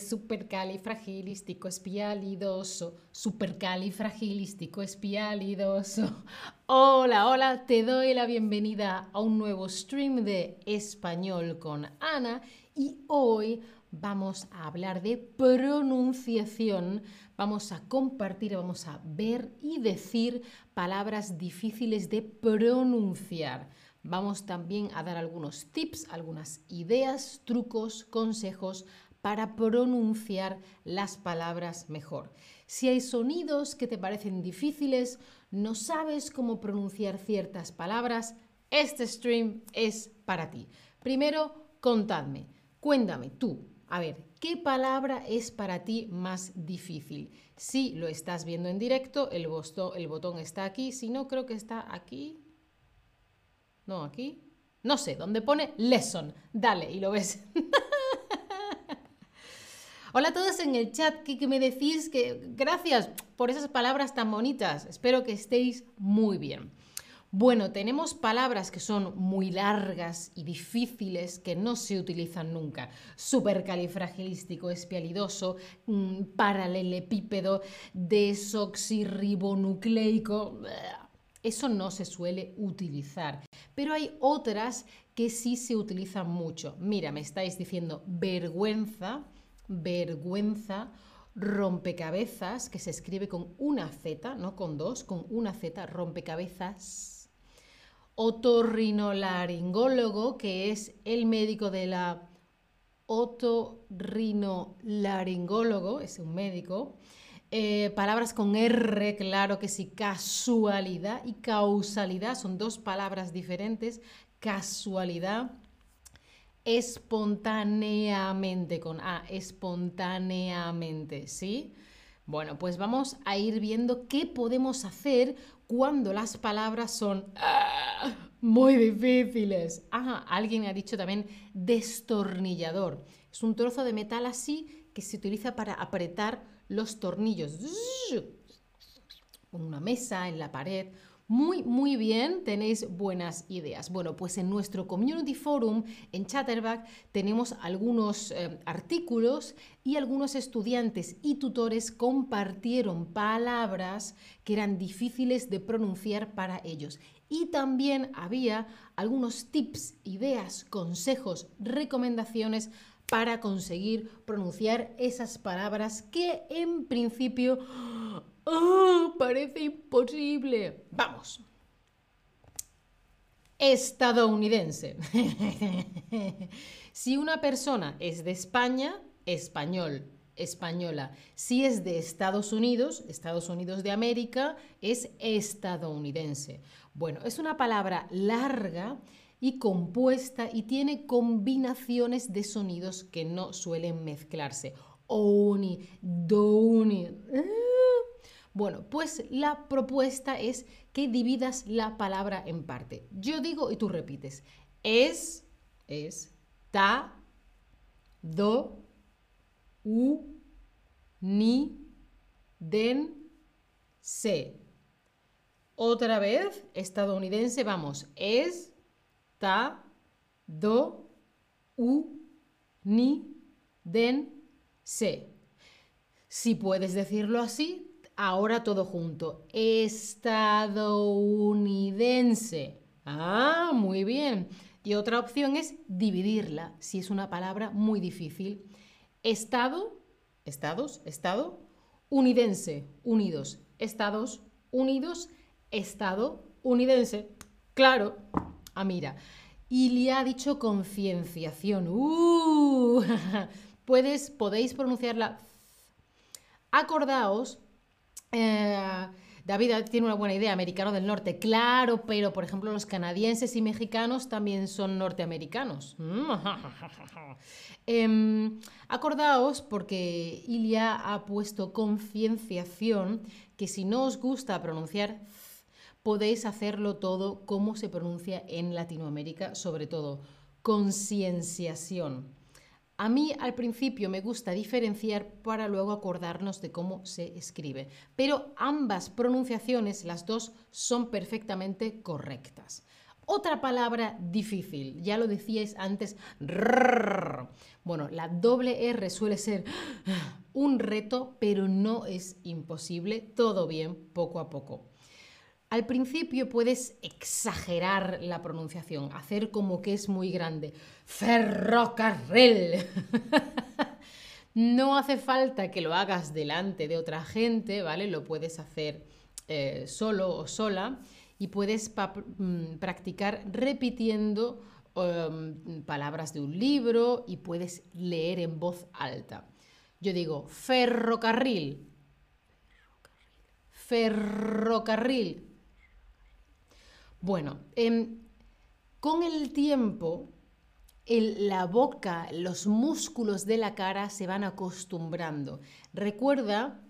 supercalifragilístico espialidoso, supercalifragilístico espialidoso. Hola, hola, te doy la bienvenida a un nuevo stream de español con Ana y hoy vamos a hablar de pronunciación, vamos a compartir, vamos a ver y decir palabras difíciles de pronunciar. Vamos también a dar algunos tips, algunas ideas, trucos, consejos para pronunciar las palabras mejor. Si hay sonidos que te parecen difíciles, no sabes cómo pronunciar ciertas palabras, este stream es para ti. Primero, contadme, cuéntame tú, a ver, ¿qué palabra es para ti más difícil? Si lo estás viendo en directo, el, el botón está aquí, si no, creo que está aquí, no, aquí. No sé, donde pone lesson. Dale, y lo ves. Hola a todos en el chat, que, me decís que gracias por esas palabras tan bonitas. Espero que estéis muy bien. Bueno, tenemos palabras que son muy largas y difíciles que no se utilizan nunca. Supercalifragilístico espialidoso, mm, paralelepípedo, desoxirribonucleico. Eso no se suele utilizar. Pero hay otras que sí se utilizan mucho. Mira, me estáis diciendo vergüenza, vergüenza, rompecabezas, que se escribe con una Z, no con dos, con una Z, rompecabezas. Otorrinolaringólogo, que es el médico de la otorrinolaringólogo, es un médico. Eh, palabras con R, claro que sí, casualidad y causalidad son dos palabras diferentes. Casualidad, espontáneamente con A, espontáneamente, ¿sí? Bueno, pues vamos a ir viendo qué podemos hacer cuando las palabras son ah, muy difíciles. Ajá, alguien ha dicho también destornillador. Es un trozo de metal así que se utiliza para apretar los tornillos. Una mesa, en la pared. Muy, muy bien, tenéis buenas ideas. Bueno, pues en nuestro Community Forum, en Chatterback, tenemos algunos eh, artículos y algunos estudiantes y tutores compartieron palabras que eran difíciles de pronunciar para ellos. Y también había algunos tips, ideas, consejos, recomendaciones para conseguir pronunciar esas palabras que en principio ¡oh! parece imposible. Vamos. Estadounidense. si una persona es de España, español, española. Si es de Estados Unidos, Estados Unidos de América, es estadounidense. Bueno, es una palabra larga y compuesta y tiene combinaciones de sonidos que no suelen mezclarse. Oni, douni. Bueno, pues la propuesta es que dividas la palabra en parte. Yo digo y tú repites. Es, es, ta, do, u, ni, den, se. Otra vez, estadounidense, vamos. Es, ta, do, u, ni, den, se. Si puedes decirlo así, ahora todo junto. Estadounidense. Ah, muy bien. Y otra opción es dividirla, si es una palabra muy difícil. Estado, estados, estado, unidense, unidos, Estados Unidos, Estado unidense. Claro. Ah, mira. Y le ha dicho concienciación. ¡Uh! Puedes, podéis pronunciarla. Acordaos. Eh, David tiene una buena idea, americano del norte, claro, pero por ejemplo los canadienses y mexicanos también son norteamericanos. Em, acordaos, porque Ilia ha puesto concienciación, que si no os gusta pronunciar podéis hacerlo todo como se pronuncia en Latinoamérica, sobre todo concienciación. A mí al principio me gusta diferenciar para luego acordarnos de cómo se escribe, pero ambas pronunciaciones, las dos, son perfectamente correctas. Otra palabra difícil, ya lo decíais antes, bueno, la doble R suele ser un reto, pero no es imposible, todo bien, poco a poco. Al principio puedes exagerar la pronunciación, hacer como que es muy grande. Ferrocarril. no hace falta que lo hagas delante de otra gente, ¿vale? Lo puedes hacer eh, solo o sola y puedes mm, practicar repitiendo em, palabras de un libro y puedes leer en voz alta. Yo digo ferrocarril. Ferrocarril. Bueno, em, con el tiempo, la boca, los músculos de la cara se van acostumbrando. Recuerda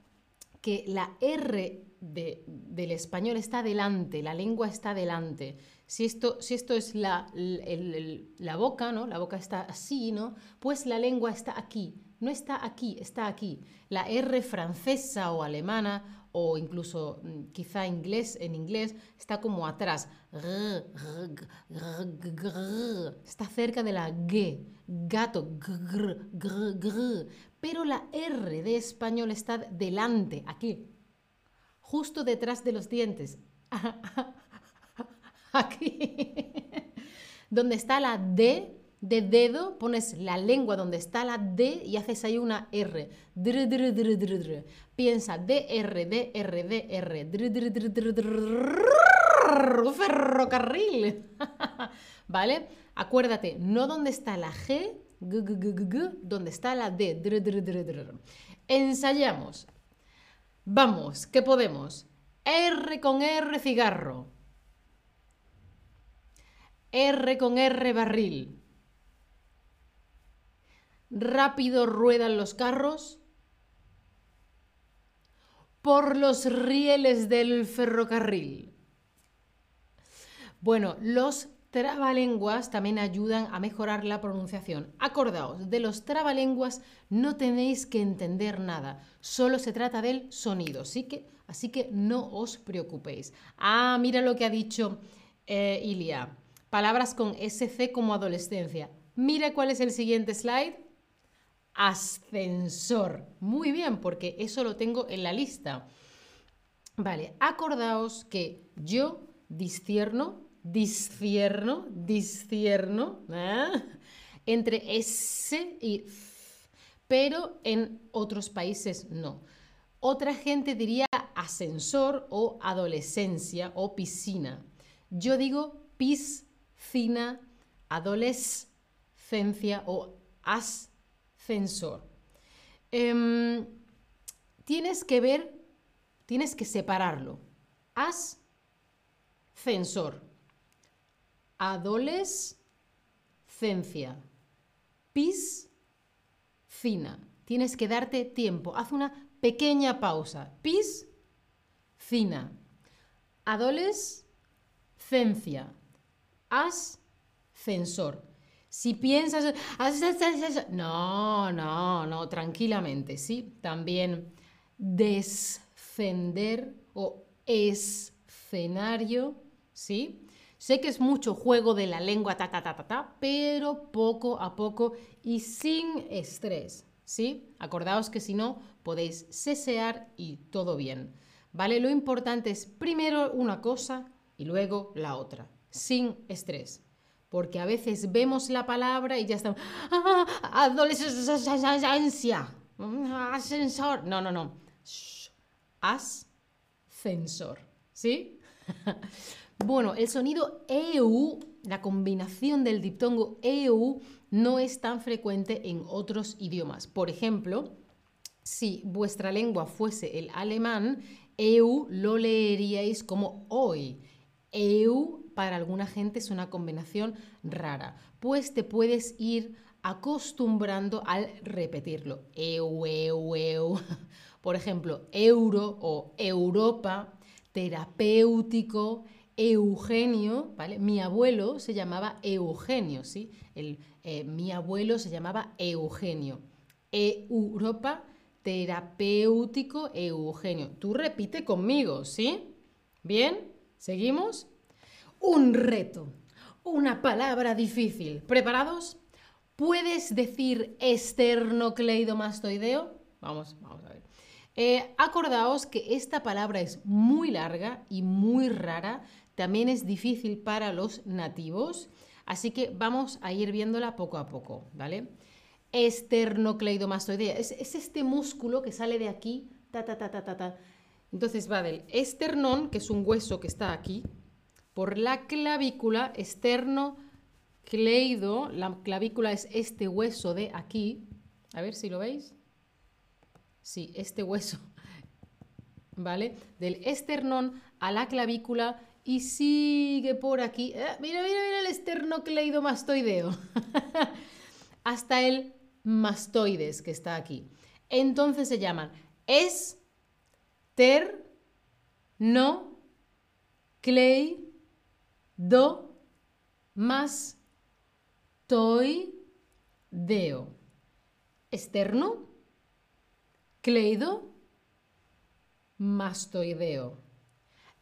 que la R del español está delante, la lengua está delante. Si esto, si esto es la, la, boca, ¿no? La boca está así, ¿no? Pues la lengua está aquí. No está aquí, está aquí. La R francesa o alemana o incluso mm, quizá inglés, en inglés está como atrás. Está cerca de la G, gato, pero la R de español está delante, aquí, justo detrás de los dientes. Aquí. Donde está la D de dedo, pones la lengua donde está la D y haces ahí una R. Piensa DR, DR, DR. Ferrocarril. ¿Vale? Acuérdate, no donde está la G, donde está la D. Ensayamos. Vamos, ¿qué podemos? R con R cigarro. R con R barril rápido ruedan los carros, por los rieles del ferrocarril. Bueno, los trabalenguas también ayudan a mejorar la pronunciación. Acordaos, de los trabalenguas no tenéis que entender nada, solo se trata del sonido, ¿sí que, así que no os preocupéis. Ah, mira lo que ha dicho eh, Ilia. Palabras con SC como adolescencia. Mira cuál es el siguiente slide ascensor. Muy bien, porque eso lo tengo en la lista. Vale, acordaos que yo discierno, discierno, discierno ¿eh? entre S y F, pero en otros países no. Otra gente diría ascensor o adolescencia o piscina. Yo digo piscina, adolescencia o as Em, tienes que ver, tienes que separarlo. Ascensor. Adolescencia. Piscina. Tienes que darte tiempo. Haz una pequeña pausa. Piscina. Adolescencia. Ascensor. Si piensas, no, no, no, tranquilamente, ¿sí? También descender o escenario, ¿sí? Sé que es mucho juego de la lengua, ta, ta, ta, ta, ta, pero poco a poco y sin estrés, ¿sí? Acordaos que si no, podéis cesear y todo bien, ¿vale? Lo importante es primero una cosa y luego la otra, sin estrés porque a veces vemos la palabra y ya estamos, ¡ah! Adolescencia, ascensor. No, no, no. Ascensor. ¿Sí? bueno, el sonido EU, la combinación del diptongo EU, no es tan frecuente en otros idiomas. Por ejemplo, si vuestra lengua fuese el alemán, EU lo leeríais como hoy. EU para alguna gente es una combinación rara, pues te puedes ir acostumbrando al repetirlo. Eu, eu, eu. Por ejemplo, euro o Europa, terapéutico, Eugenio, ¿vale? Mi abuelo se llamaba Eugenio, ¿sí? El, eh, mi abuelo se llamaba Eugenio. Europa, terapéutico, Eugenio. Tú repite conmigo, ¿sí? Bien, ¿seguimos? Un reto. una palabra difícil. ¿Preparados? ¿Puedes decir esternocleidomastoideo? Vamos, vamos a ver. Eh, acordaos que esta palabra es muy larga y muy rara. También es difícil para los nativos. Así que vamos a ir viéndola poco a poco, ¿vale? Esternocleidomastoidea. Es, es este músculo que sale de aquí, ta, ta, ta, ta, ta, ta. Entonces va del esternón, que es un hueso que está aquí, por la clavícula, externo cleido, la clavícula es este hueso de aquí, a ver si lo veis, sí, este hueso, ¿vale? Del esternón a la clavícula y sigue por aquí, eh, mira, mira, mira el esternocleidomastoideo, hasta el mastoides que está aquí. Entonces se llaman ester, no, clay, do, más, toi, deo. Externo, cleido, mastoideo.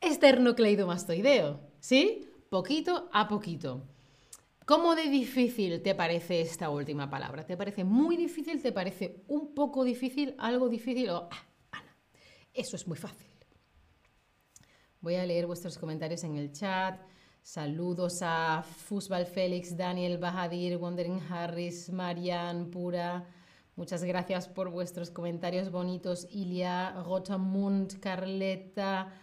Esternocleidomastoideo, ¿sí? Poquito a poquito. ¿Cómo de difícil te parece esta última palabra? ¿Te parece muy difícil? ¿Te parece un poco difícil? ¿Algo difícil? Ah, eso es muy fácil. Voy a leer vuestros comentarios en el chat. Saludos a Fusbal Félix, Daniel Bahadir, Wondering Harris, Marian Pura. Muchas gracias por vuestros comentarios bonitos. Ilia, Rotamund, Carleta,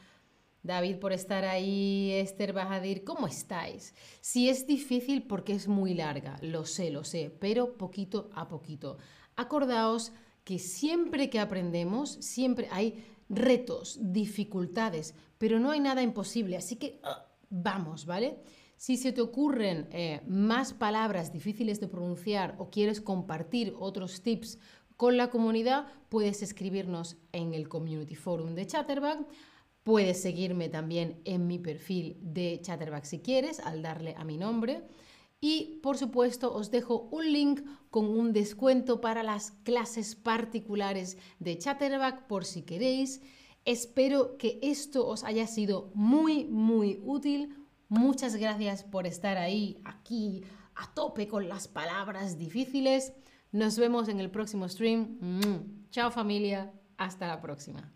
David por estar ahí, Esther Bahadir. ¿Cómo estáis? Si es difícil porque es muy larga, lo sé, lo sé, pero poquito a poquito. Acordaos que siempre que aprendemos, siempre hay retos, dificultades, pero no hay nada imposible. Así que... ¡ah! vamos, ¿vale? Si se te ocurren eh, más palabras difíciles de pronunciar o quieres compartir otros tips con la comunidad, puedes escribirnos en el Community Forum de Chatterback. Puedes seguirme también en mi perfil de Chatterback si quieres, al darle a mi nombre. Y por supuesto os dejo un link con un descuento para las clases particulares de Chatterback por si queréis. Espero que esto os haya sido muy, muy útil. Muchas gracias por estar ahí, aquí, a tope con las palabras difíciles. Nos vemos en el próximo stream. Chao familia, hasta la próxima.